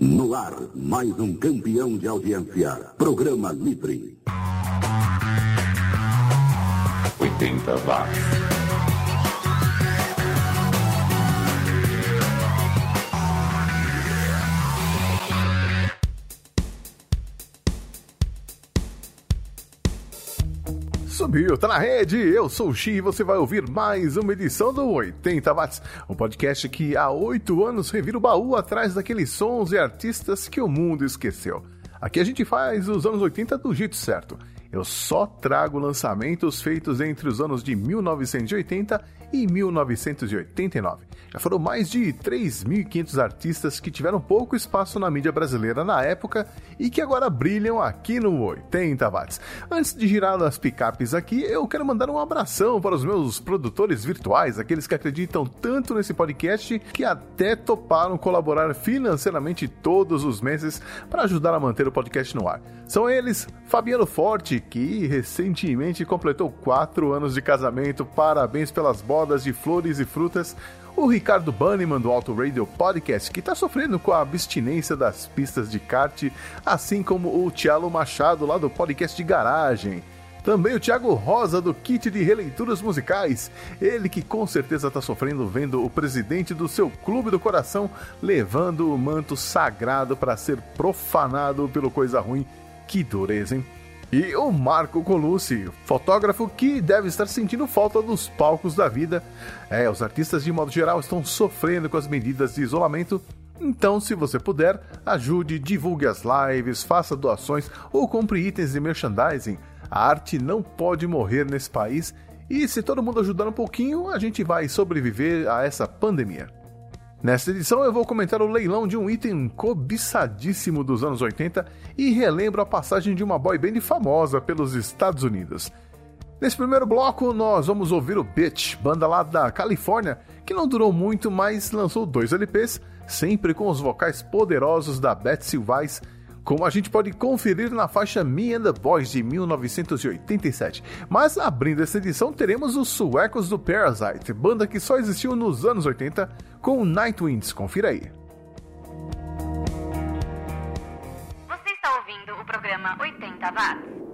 No ar, mais um campeão de audiência. Programa Livre. 80 watts. Subiu, tá na rede. Eu sou o Xi e você vai ouvir mais uma edição do 80 Watts, um podcast que há oito anos revira o baú atrás daqueles sons e artistas que o mundo esqueceu. Aqui a gente faz os anos 80 do jeito certo. Eu só trago lançamentos feitos entre os anos de 1980 e 1989. Já foram mais de 3.500 artistas que tiveram pouco espaço na mídia brasileira na época e que agora brilham aqui no 80 watts. Antes de girar as picapes aqui, eu quero mandar um abração para os meus produtores virtuais, aqueles que acreditam tanto nesse podcast que até toparam colaborar financeiramente todos os meses para ajudar a manter o podcast no ar. São eles Fabiano Forte, que recentemente completou 4 anos de casamento, parabéns pelas bodas de flores e frutas o Ricardo Banniman do Auto Radio Podcast, que está sofrendo com a abstinência das pistas de kart, assim como o Tiago Machado lá do podcast de garagem. Também o Thiago Rosa do Kit de Releituras Musicais, ele que com certeza está sofrendo vendo o presidente do seu clube do coração levando o manto sagrado para ser profanado pelo coisa ruim. Que dureza, hein? E o Marco Colucci, fotógrafo que deve estar sentindo falta dos palcos da vida. É, os artistas de modo geral estão sofrendo com as medidas de isolamento. Então, se você puder, ajude, divulgue as lives, faça doações ou compre itens de merchandising. A arte não pode morrer nesse país e se todo mundo ajudar um pouquinho, a gente vai sobreviver a essa pandemia. Nesta edição eu vou comentar o leilão de um item cobiçadíssimo dos anos 80 e relembro a passagem de uma boy band famosa pelos Estados Unidos. Nesse primeiro bloco nós vamos ouvir o Bitch, banda lá da Califórnia, que não durou muito, mas lançou dois LPs, sempre com os vocais poderosos da Betsy Weiss como a gente pode conferir na faixa Me and the Boys de 1987. Mas abrindo essa edição, teremos os suecos do Parasite, banda que só existiu nos anos 80, com Nightwinds. Confira aí. Você está ouvindo o programa 80 Watts.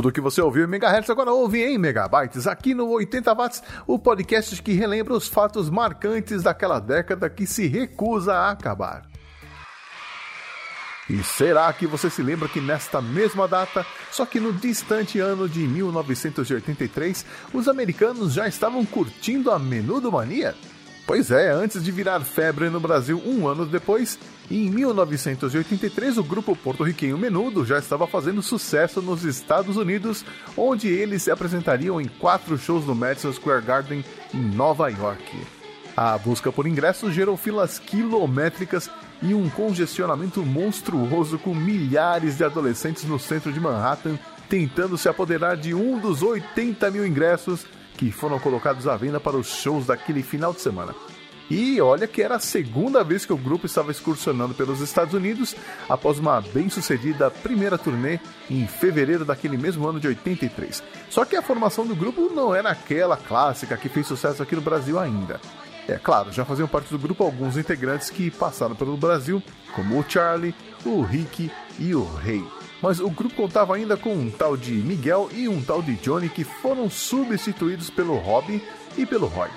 Tudo que você ouviu em megahertz agora ouve em megabytes, aqui no 80 watts, o podcast que relembra os fatos marcantes daquela década que se recusa a acabar. E será que você se lembra que nesta mesma data, só que no distante ano de 1983, os americanos já estavam curtindo a Menudo Mania? Pois é, antes de virar febre no Brasil um ano depois, em 1983 o grupo porto-riquenho Menudo já estava fazendo sucesso nos Estados Unidos, onde eles se apresentariam em quatro shows no Madison Square Garden em Nova York. A busca por ingressos gerou filas quilométricas e um congestionamento monstruoso com milhares de adolescentes no centro de Manhattan tentando se apoderar de um dos 80 mil ingressos que foram colocados à venda para os shows daquele final de semana. E olha que era a segunda vez que o grupo estava excursionando pelos Estados Unidos após uma bem-sucedida primeira turnê em fevereiro daquele mesmo ano de 83. Só que a formação do grupo não era aquela clássica que fez sucesso aqui no Brasil ainda. É claro, já faziam parte do grupo alguns integrantes que passaram pelo Brasil, como o Charlie, o Rick e o Rei mas o grupo contava ainda com um tal de Miguel e um tal de Johnny que foram substituídos pelo Robbie e pelo Roy.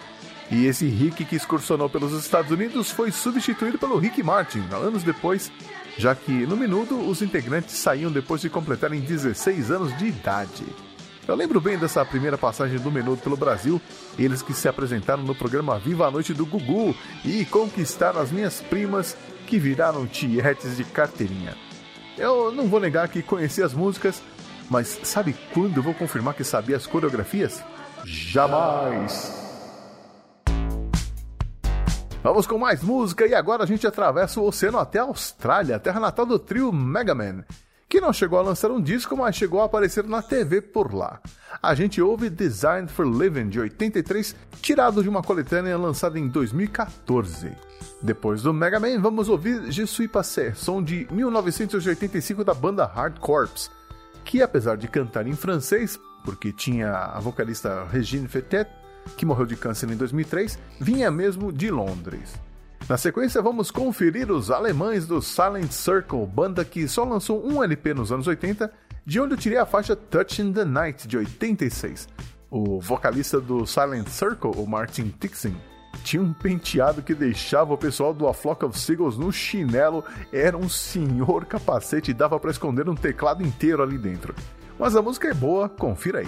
E esse Rick que excursionou pelos Estados Unidos foi substituído pelo Rick Martin, anos depois, já que no minuto os integrantes saíam depois de completarem 16 anos de idade. Eu lembro bem dessa primeira passagem do Menudo pelo Brasil, eles que se apresentaram no programa Viva a Noite do Gugu e conquistaram as minhas primas que viraram tietes de carteirinha. Eu não vou negar que conheci as músicas, mas sabe quando vou confirmar que sabia as coreografias? Jamais! Vamos com mais música e agora a gente atravessa o oceano até a Austrália, terra natal do trio Mega Man, que não chegou a lançar um disco, mas chegou a aparecer na TV por lá. A gente ouve Designed for Living de 83, tirado de uma coletânea lançada em 2014. Depois do Mega Man, vamos ouvir Je suis passé, som de 1985 da banda Hard Corps, que apesar de cantar em francês, porque tinha a vocalista Regine Fetet, que morreu de câncer em 2003, vinha mesmo de Londres. Na sequência, vamos conferir os alemães do Silent Circle, banda que só lançou um LP nos anos 80, de onde eu tirei a faixa Touching the Night, de 86. O vocalista do Silent Circle, o Martin Tixin, tinha um penteado que deixava o pessoal do A Flock of Seagulls no chinelo. Era um senhor capacete e dava para esconder um teclado inteiro ali dentro. Mas a música é boa, confira aí.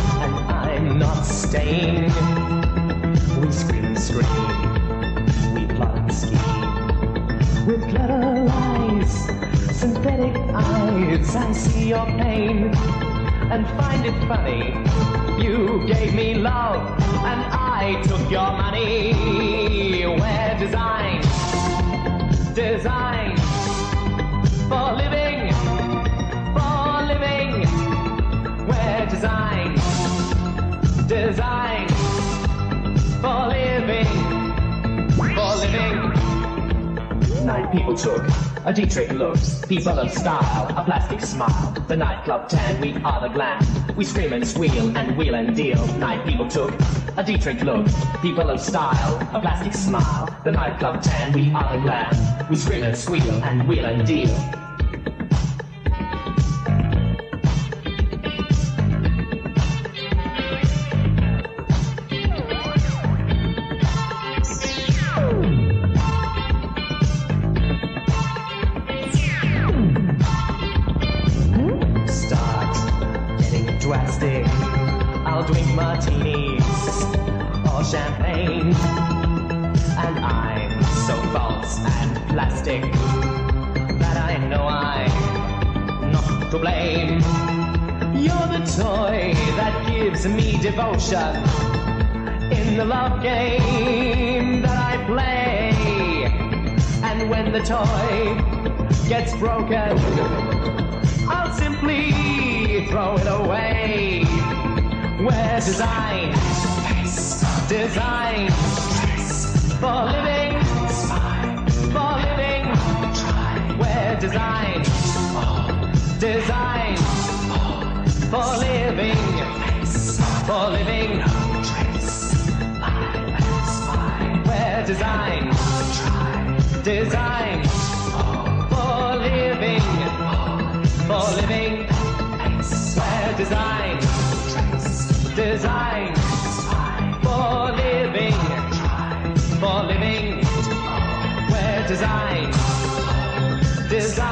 stain. We scream and scream, we plot and scheme. With clever lies, synthetic eyes, I see your pain and find it funny. You gave me love and I took your money. We're designed, designed for living, for living. We're designed people took. A Dietrich looks, people of style, a plastic smile. The nightclub tan, we are the glam. We scream and squeal and wheel and deal. Night people took. A Dietrich looks, people of style, a plastic smile. The nightclub tan, we are the glam. We scream and squeal and wheel and deal. shut in the love game that I play. And when the toy gets broken, I'll simply throw it away. Where design, design for living, for living. Where design, design for living for living. Actress, where design, design for living, for living. Where design, design for living, for living. Where design, design.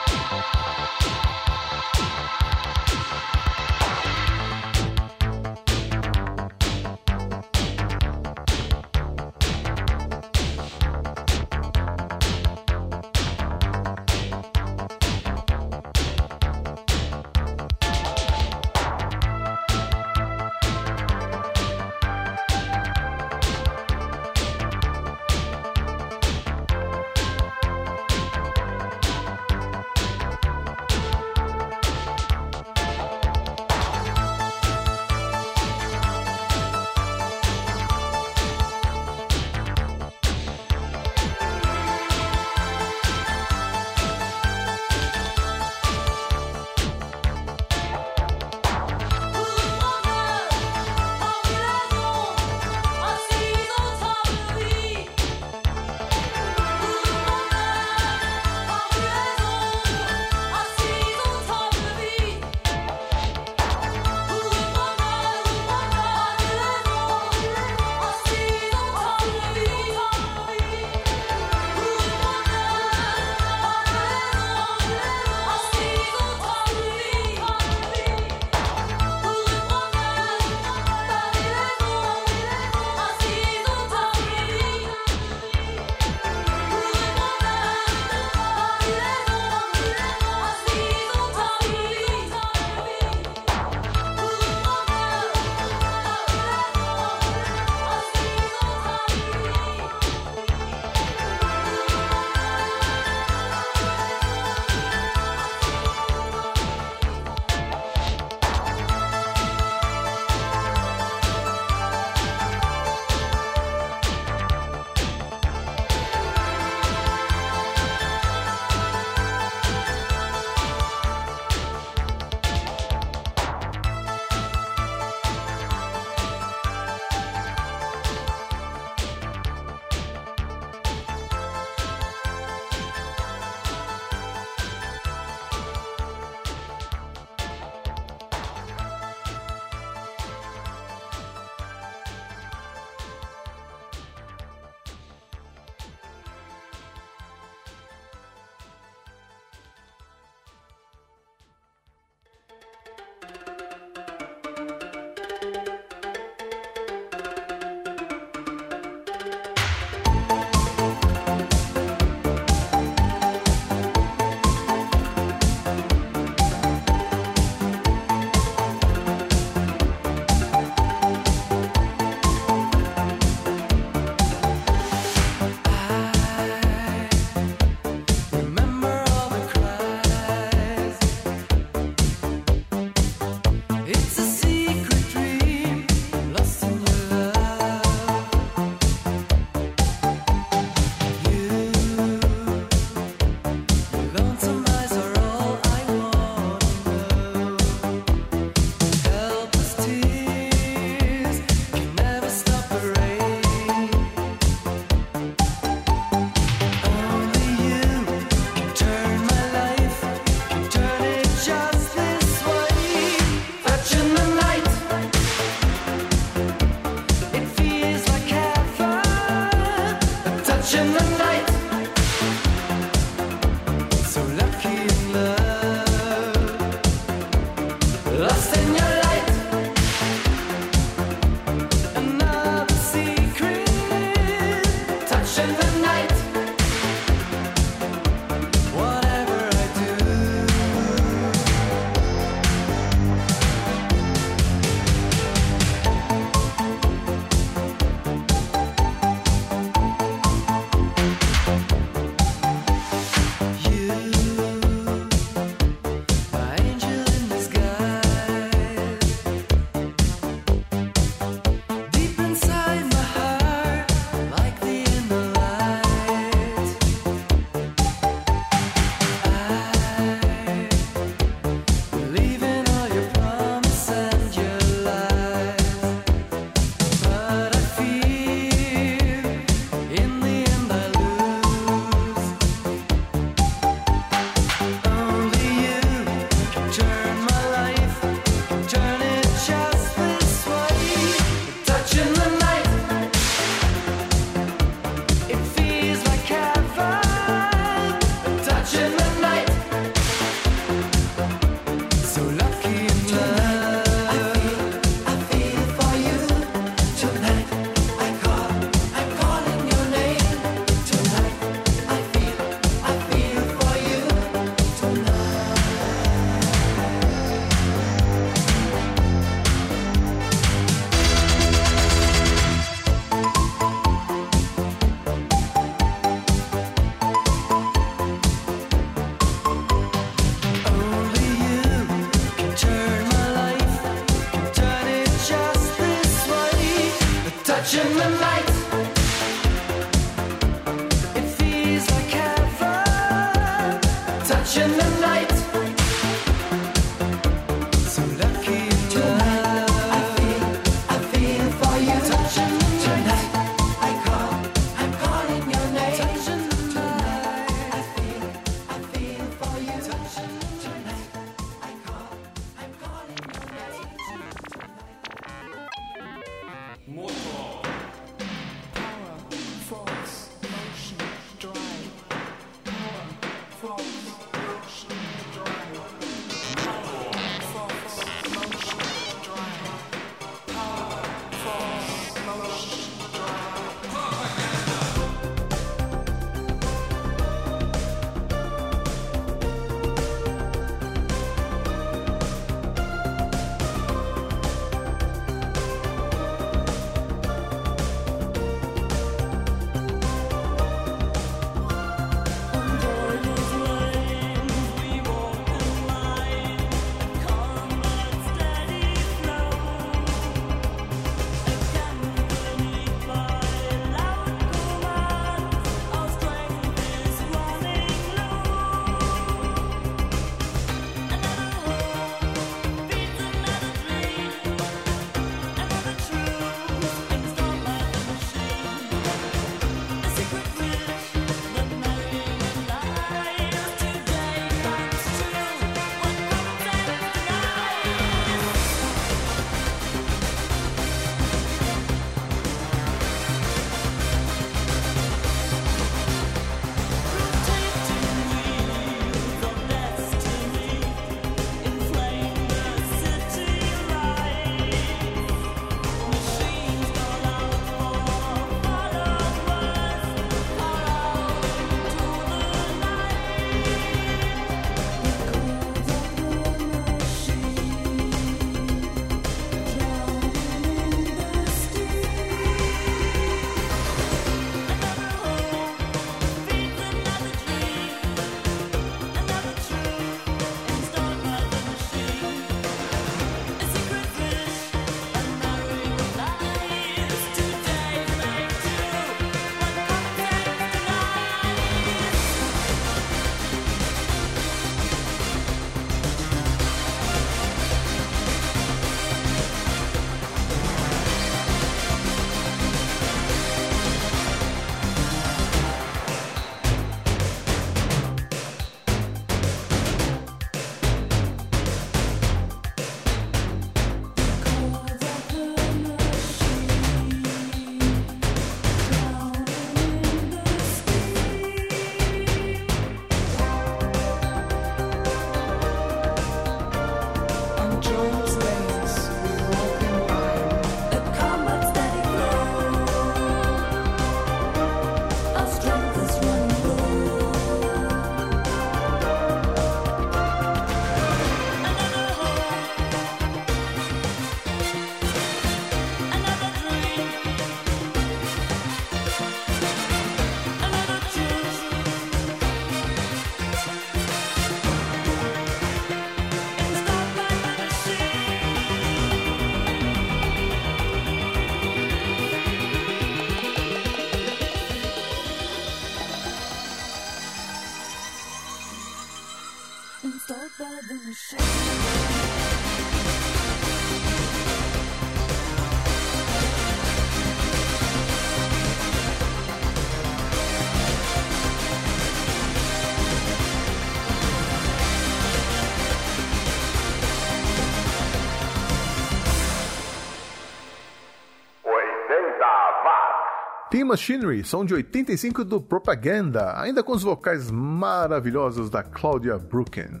Machinery, som de 85 do Propaganda, ainda com os vocais maravilhosos da Claudia Brooken.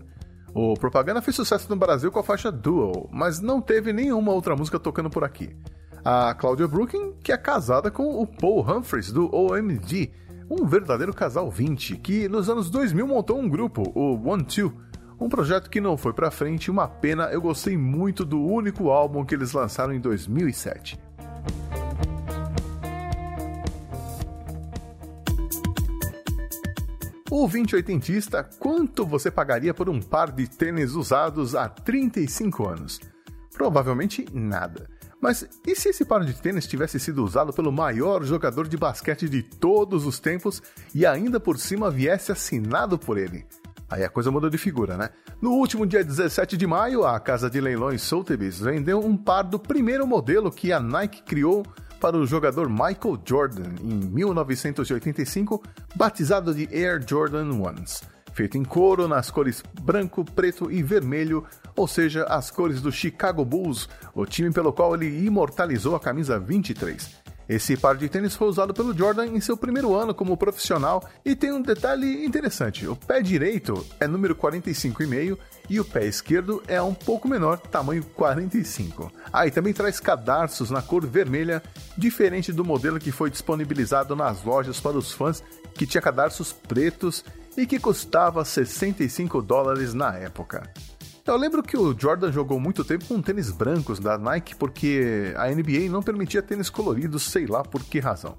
O Propaganda fez sucesso no Brasil com a faixa Duel, mas não teve nenhuma outra música tocando por aqui. A Claudia Brooken, que é casada com o Paul Humphries do OMG, um verdadeiro casal 20, que nos anos 2000 montou um grupo, o One Two, um projeto que não foi pra frente, uma pena, eu gostei muito do único álbum que eles lançaram em 2007. O 2080ista, quanto você pagaria por um par de tênis usados há 35 anos? Provavelmente nada. Mas e se esse par de tênis tivesse sido usado pelo maior jogador de basquete de todos os tempos e ainda por cima viesse assinado por ele? Aí a coisa mudou de figura, né? No último dia 17 de maio, a casa de leilões Sotheby's vendeu um par do primeiro modelo que a Nike criou para o jogador Michael Jordan em 1985, batizado de Air Jordan Ones, feito em couro nas cores branco, preto e vermelho, ou seja, as cores do Chicago Bulls, o time pelo qual ele imortalizou a camisa 23. Esse par de tênis foi usado pelo Jordan em seu primeiro ano como profissional e tem um detalhe interessante: o pé direito é número 45,5 e o pé esquerdo é um pouco menor, tamanho 45. Ah, e também traz cadarços na cor vermelha, diferente do modelo que foi disponibilizado nas lojas para os fãs, que tinha cadarços pretos e que custava 65 dólares na época. Eu lembro que o Jordan jogou muito tempo com tênis brancos da Nike porque a NBA não permitia tênis coloridos, sei lá por que razão.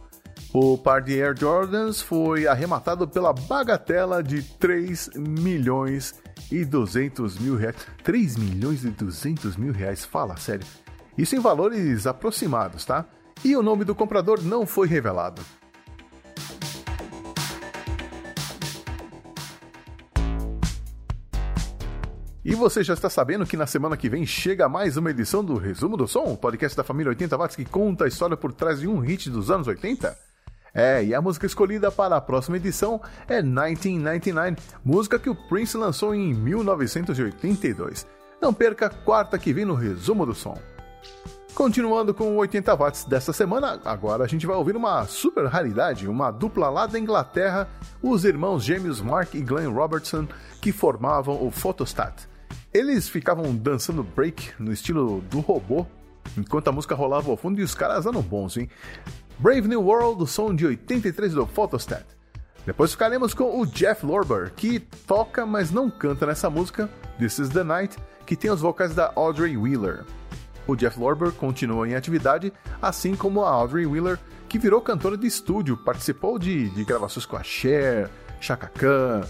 O par de Air Jordans foi arrematado pela bagatela de 3 milhões e 200 mil reais. 3 milhões e 200 mil reais, fala sério. Isso em valores aproximados, tá? E o nome do comprador não foi revelado. E você já está sabendo que na semana que vem chega mais uma edição do Resumo do Som, podcast da família 80 watts que conta a história por trás de um hit dos anos 80? É, e a música escolhida para a próxima edição é 1999, música que o Prince lançou em 1982. Não perca quarta que vem no Resumo do Som. Continuando com o 80 watts desta semana, agora a gente vai ouvir uma super raridade, uma dupla lá da Inglaterra, os irmãos gêmeos Mark e Glenn Robertson, que formavam o Photostat. Eles ficavam dançando break no estilo do robô, enquanto a música rolava ao fundo e os caras eram bons, hein? Brave New World, som de 83 do Photostat. Depois ficaremos com o Jeff Lorber, que toca, mas não canta nessa música, This is the Night, que tem os vocais da Audrey Wheeler. O Jeff Lorber continua em atividade, assim como a Audrey Wheeler, que virou cantora de estúdio, participou de, de gravações com a Cher, Chaka Khan,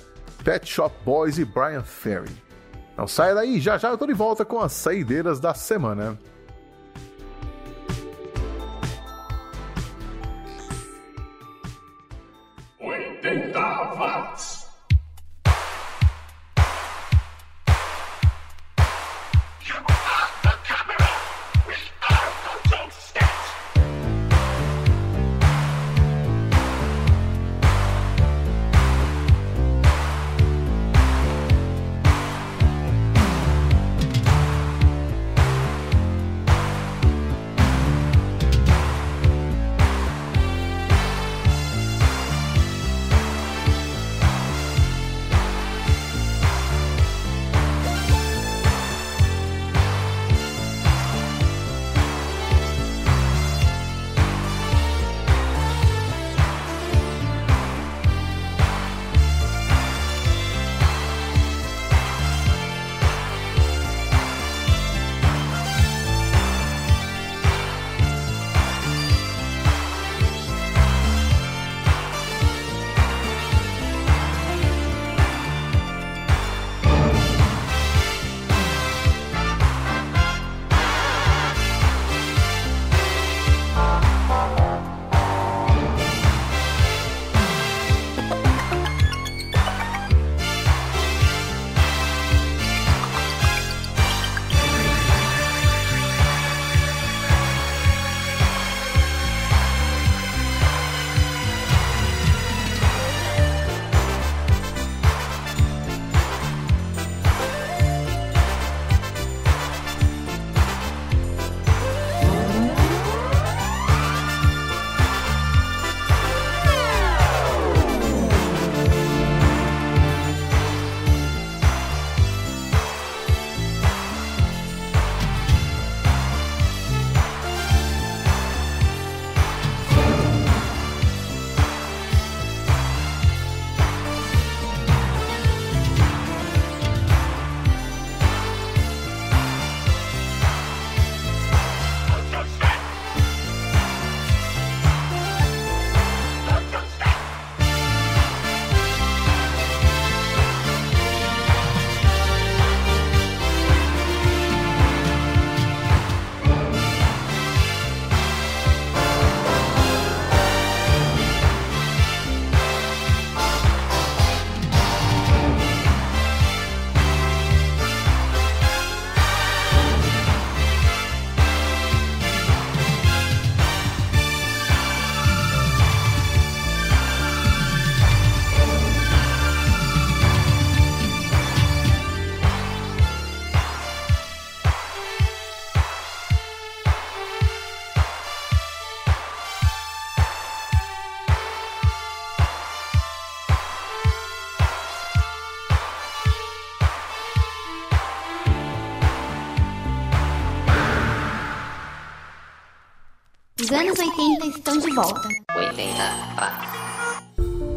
Pet Shop Boys e Brian Ferry. Não saia daí, já já eu tô de volta com as saideiras da semana. Oitenta watts. Os anos 80 estão de volta. 80 watts.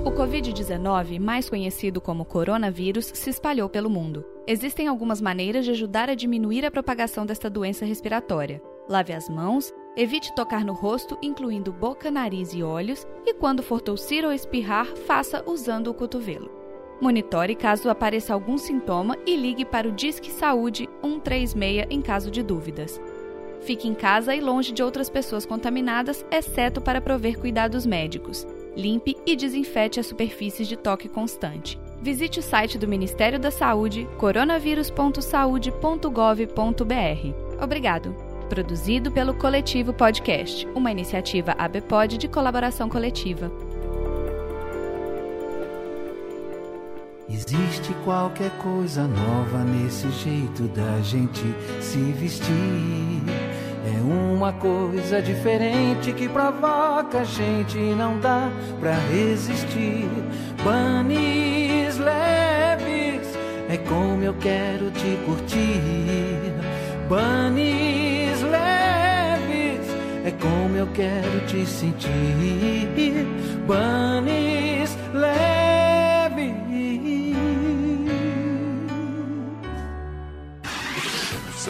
O Covid-19, mais conhecido como coronavírus, se espalhou pelo mundo. Existem algumas maneiras de ajudar a diminuir a propagação desta doença respiratória. Lave as mãos, evite tocar no rosto, incluindo boca, nariz e olhos, e quando for tossir ou espirrar, faça usando o cotovelo. Monitore caso apareça algum sintoma e ligue para o Disque Saúde 136 em caso de dúvidas. Fique em casa e longe de outras pessoas contaminadas, exceto para prover cuidados médicos. Limpe e desinfete as superfícies de toque constante. Visite o site do Ministério da Saúde, coronavírus.saude.gov.br. Obrigado. Produzido pelo Coletivo Podcast, uma iniciativa ABPOD de colaboração coletiva. Existe qualquer coisa nova nesse jeito da gente se vestir. Uma coisa diferente que provoca a gente não dá pra resistir. Bunnies leves, é como eu quero te curtir. Bunnies leves, é como eu quero te sentir. Bunnies leves.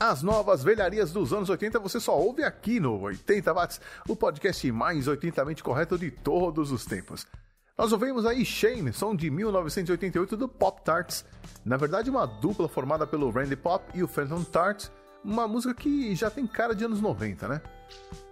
As novas velharias dos anos 80 você só ouve aqui no 80 Watts, o podcast mais 80mente correto de todos os tempos. Nós ouvimos aí Shame, som de 1988 do Pop Tarts. Na verdade, uma dupla formada pelo Randy Pop e o Phantom Tarts, uma música que já tem cara de anos 90, né?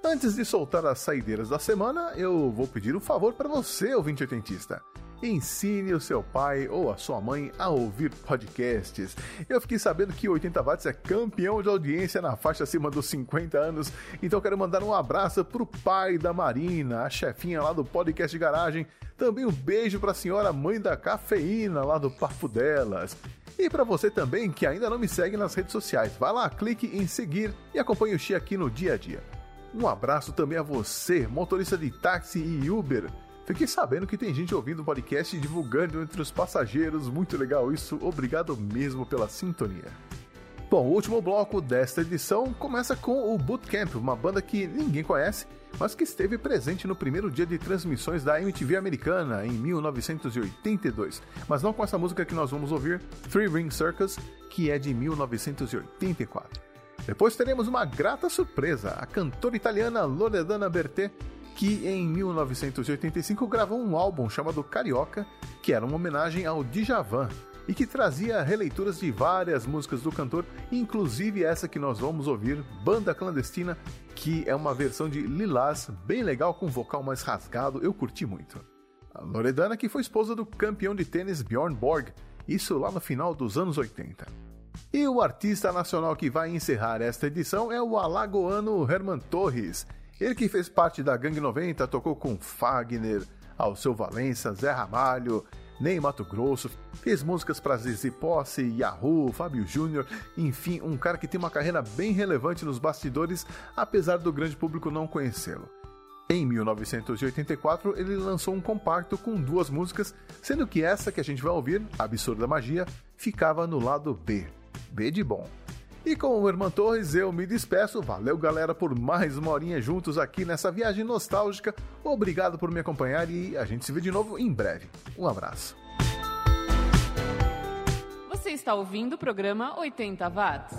Antes de soltar as saideiras da semana, eu vou pedir um favor para você, ouvinte oitentista. Ensine o seu pai ou a sua mãe a ouvir podcasts. Eu fiquei sabendo que o 80 Watts é campeão de audiência na faixa acima dos 50 anos, então quero mandar um abraço pro pai da Marina, a chefinha lá do podcast de garagem. Também um beijo pra senhora mãe da cafeína lá do Papo Delas. E para você também que ainda não me segue nas redes sociais, vai lá, clique em seguir e acompanhe o Xi aqui no dia a dia. Um abraço também a você, motorista de táxi e Uber. Fiquei sabendo que tem gente ouvindo o podcast e divulgando entre os passageiros. Muito legal isso. Obrigado mesmo pela sintonia. Bom, o último bloco desta edição começa com o Bootcamp, uma banda que ninguém conhece, mas que esteve presente no primeiro dia de transmissões da MTV americana em 1982. Mas não com essa música que nós vamos ouvir, Three Ring Circus, que é de 1984. Depois teremos uma grata surpresa, a cantora italiana Loredana Bertè, que em 1985 gravou um álbum chamado Carioca, que era uma homenagem ao Djavan e que trazia releituras de várias músicas do cantor, inclusive essa que nós vamos ouvir, Banda Clandestina, que é uma versão de Lilás, bem legal com vocal mais rasgado, eu curti muito. A Loredana que foi esposa do campeão de tênis Bjorn Borg, isso lá no final dos anos 80. E o artista nacional que vai encerrar esta edição é o alagoano Herman Torres. Ele que fez parte da Gangue 90, tocou com Fagner, Alceu Valença, Zé Ramalho, Ney Mato Grosso, fez músicas para Zizi Posse, Yahoo, Fábio Júnior, enfim, um cara que tem uma carreira bem relevante nos bastidores, apesar do grande público não conhecê-lo. Em 1984, ele lançou um compacto com duas músicas, sendo que essa que a gente vai ouvir, Absurda Magia, ficava no lado B. B de bom. E com o Irmão Torres eu me despeço. Valeu, galera, por mais uma horinha juntos aqui nessa viagem nostálgica. Obrigado por me acompanhar e a gente se vê de novo em breve. Um abraço. Você está ouvindo o programa 80 Watts.